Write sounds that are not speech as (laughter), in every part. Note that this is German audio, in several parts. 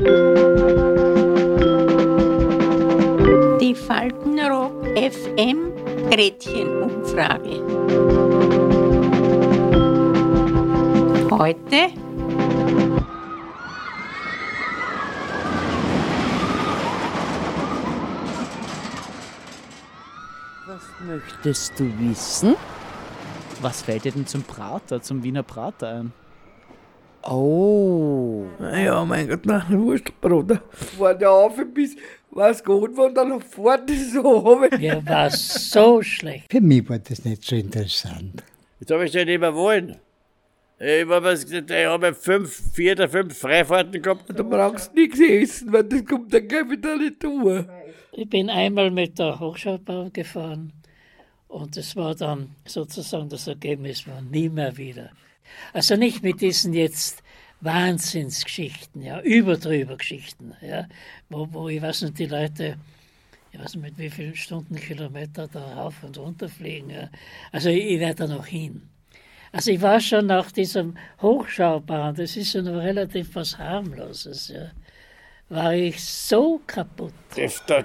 Die Faltenrock FM Gretchenumfrage. Heute Was möchtest du wissen? Was fällt dir denn zum Prater, zum Wiener Prater ein? Oh. Ja, mein Gott, na, Wurstbruder. War der auf bis, was gut war, dann fort so habe ich. Ja, war so schlecht. Für mich war das nicht so interessant. Jetzt habe ich den nicht mehr wollen. Ich habe ich habe fünf, vier oder fünf Freifahrten gehabt. Da brauchst du nichts essen, weil das kommt dann gleich wieder nicht tun. Ich bin einmal mit der Hochschaubahn gefahren und das war dann sozusagen das Ergebnis war nie mehr wieder. Also nicht mit diesen jetzt Wahnsinnsgeschichten, ja, überdrüber Geschichten, ja, wo, wo ich weiß nicht, die Leute, ich weiß nicht mit wie vielen Stundenkilometer da rauf und runter fliegen. Ja. Also ich, ich werde da noch hin. Also ich war schon nach diesem Hochschaubahn, das ist ja noch relativ was harmloses, ja, war ich so kaputt. Das, das,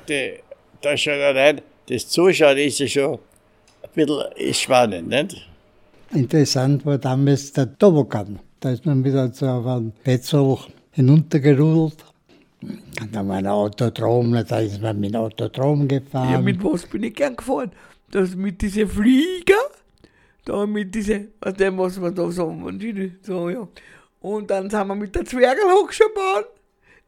das, schon allein, das Zuschauen ist ja schon ein bisschen spannend, nicht? Interessant war damals der Tobogan. Da ist man wieder auf einen Betzel hinuntergerudelt. Und dann war ein Autodrom, da ist man mit dem Autodrom gefahren. Ja, mit was bin ich gern gefahren? Das mit diesen Flieger, da mit diesen, was dem, was wir da sagen, so, ja. Und dann sind wir mit der Zwergelhochschaubahn.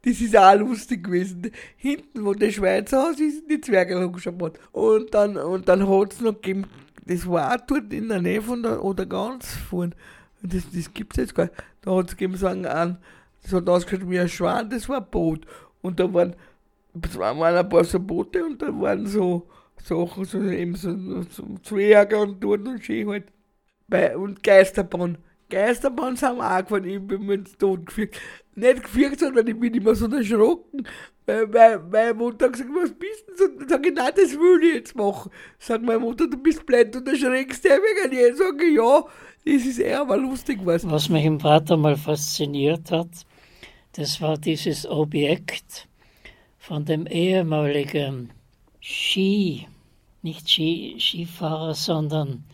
Das ist auch lustig gewesen. Hinten, wo der Schweizer Haus ist, die Zwergelhochschaubahn. Und dann, und dann hat es noch gegeben, das war auch dort in der Nähe von der, oder ganz vorn. Das, das gibt es jetzt gar nicht. Da hat es gegeben, einen, einen, das hat ausgeschaut wie ein Schwan, das war ein Boot. Und da waren, waren ein paar so Boote und da waren so Sachen, so eben so, so Zwerge und dort und schön halt. Bei, und Geisterbahn. Geisterbahn sind wir auch gefahren, ich bin mir ins Tod geführt. Nicht geführt, sondern ich bin immer so erschrocken. Weil weil meine Mutter gesagt, was bist du? Dann sage ich, nein, das will ich jetzt machen. Sagt meine Mutter, du bist blöd und erschreckst dich wegen dir. Sage ich, ja, das ist eher aber lustig was. Was mich im Vater mal fasziniert hat, das war dieses Objekt von dem ehemaligen Ski, nicht Ski, Skifahrer, sondern,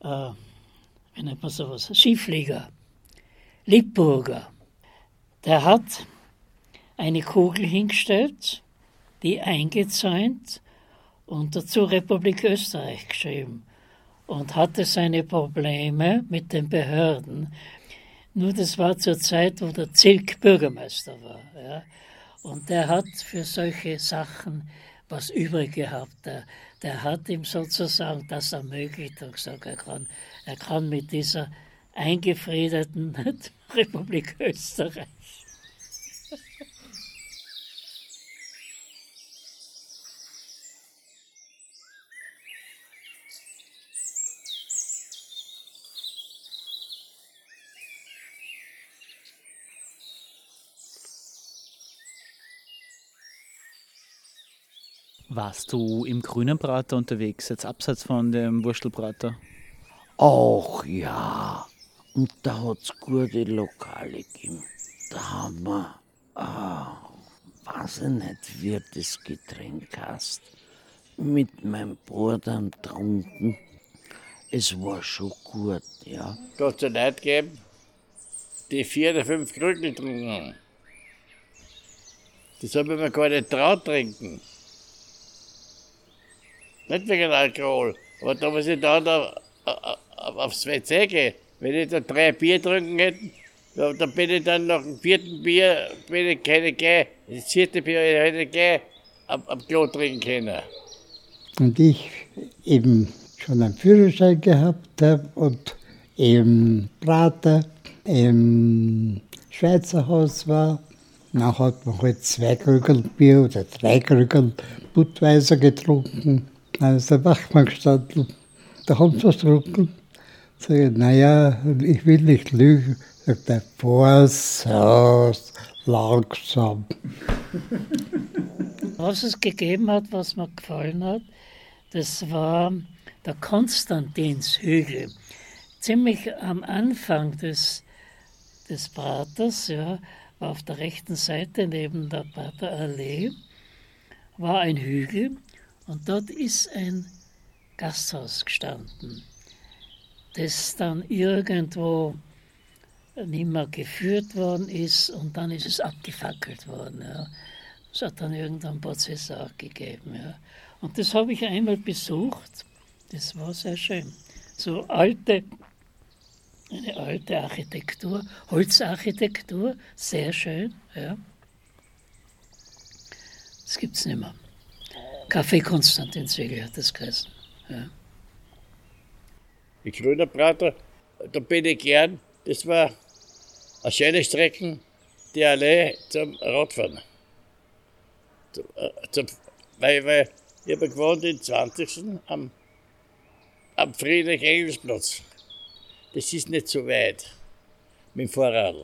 äh, wie nennt man sowas, Skiflieger, Lippburger. Der hat eine Kugel hingestellt, die eingezäunt und dazu Republik Österreich geschrieben und hatte seine Probleme mit den Behörden. Nur das war zur Zeit, wo der Zilk Bürgermeister war. Ja. Und der hat für solche Sachen was übrig gehabt. Der, der hat ihm sozusagen das ermöglicht und gesagt, er kann, er kann mit dieser eingefriedeten (laughs) Republik Österreich Warst du im grünen Prater unterwegs, jetzt abseits von dem Wurstelprater? Ach ja. Und da hat es gute Lokale gegeben. Da haben wir, ah, weiß ich nicht, wie du das Getränk hast, mit meinem Bruder getrunken. Es war schon gut, ja. Da hat es Leute gegeben, die vier oder fünf Krücken getrunken haben. Das habe ich mir gar nicht traut trinken. Nicht wegen Alkohol, aber da muss ich dann da, auf, aufs WC gehen. Wenn ich da drei Bier trinken hätte, da, da bin ich dann nach dem vierten Bier, bin ich keine gleich, das vierte Bier hätte ich gleich am, am Klo trinken können. Und ich eben schon einen Führerschein gehabt habe und im Prater im Schweizer Haus war. Dann hat man halt zwei Krügel Bier oder drei Krügel Budweiser getrunken. Dann ist der Wachmann gestanden, da haben sie was getrunken. Sag ich, naja, ich will nicht lügen. Sagt er, Vorsaus, langsam. (laughs) Was es gegeben hat, was mir gefallen hat, das war der Konstantinshügel. Ziemlich am Anfang des, des Praters, ja, auf der rechten Seite neben der Praterallee, war ein Hügel und dort ist ein Gasthaus gestanden, das dann irgendwo nicht mehr geführt worden ist und dann ist es abgefackelt worden. Ja. Es hat dann irgendeinen Prozess auch gegeben. Ja. Und das habe ich einmal besucht. Das war sehr schön. So alte, eine alte Architektur, Holzarchitektur, sehr schön. Ja. Das gibt es nicht mehr. Café Konstantin Zwegel hat das geheißen. Ja. Die Grüner Prater, da bin ich gern. Das war eine schöne Strecke, die Allee zum Radfahren. Zum, äh, zum, weil, weil ich habe gewohnt im 20. am, am Friedrich-Engels-Platz. Das ist nicht so weit mit dem Fahrrad.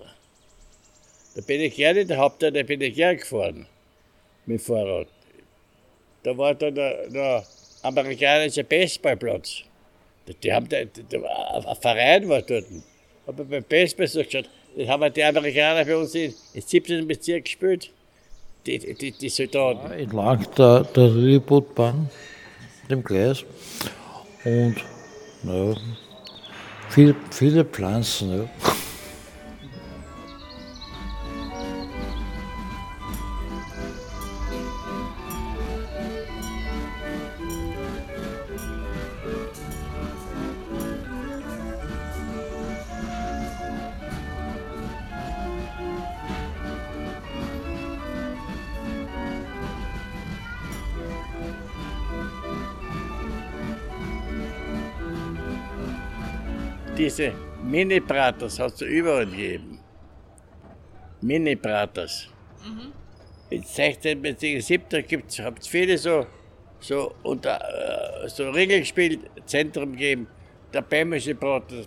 Da bin ich gerne in der Hauptstadt, da bin ich gerne gefahren mit dem Fahrrad. Da war dann der, der amerikanische Baseballplatz. Die haben da, da, ein Verein war dort. Aber beim Baseball so geschaut, das haben die Amerikaner bei uns im 17. Bezirk gespielt. Die, die, die Soldaten. Ja, entlang der, der Lilliputbahn, dem Gleis. Und ja, viele, viele Pflanzen. Ja. Diese Mini-Pratas hat es überall gegeben. Mini-Pratas. In 16. bzw. 17. gibt es viele so, so, unter, äh, so Regelspiel Zentrum gegeben. Der Bämische Prater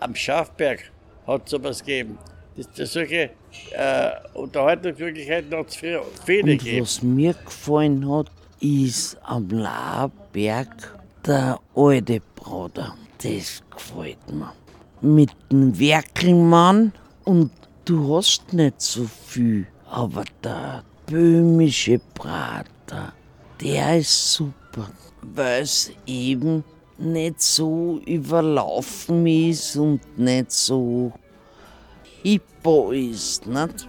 am Schafberg hat sowas gegeben. Das, das solche äh, Unterhaltungsmöglichkeiten hat es viele Und gegeben. was mir gefallen hat, ist am Laberg der alte Bruder. Das gefällt mir. Mit dem Werkelmann und du hast nicht so viel, aber der böhmische Prater, der ist super, weil es eben nicht so überlaufen ist und nicht so hippo ist, nicht?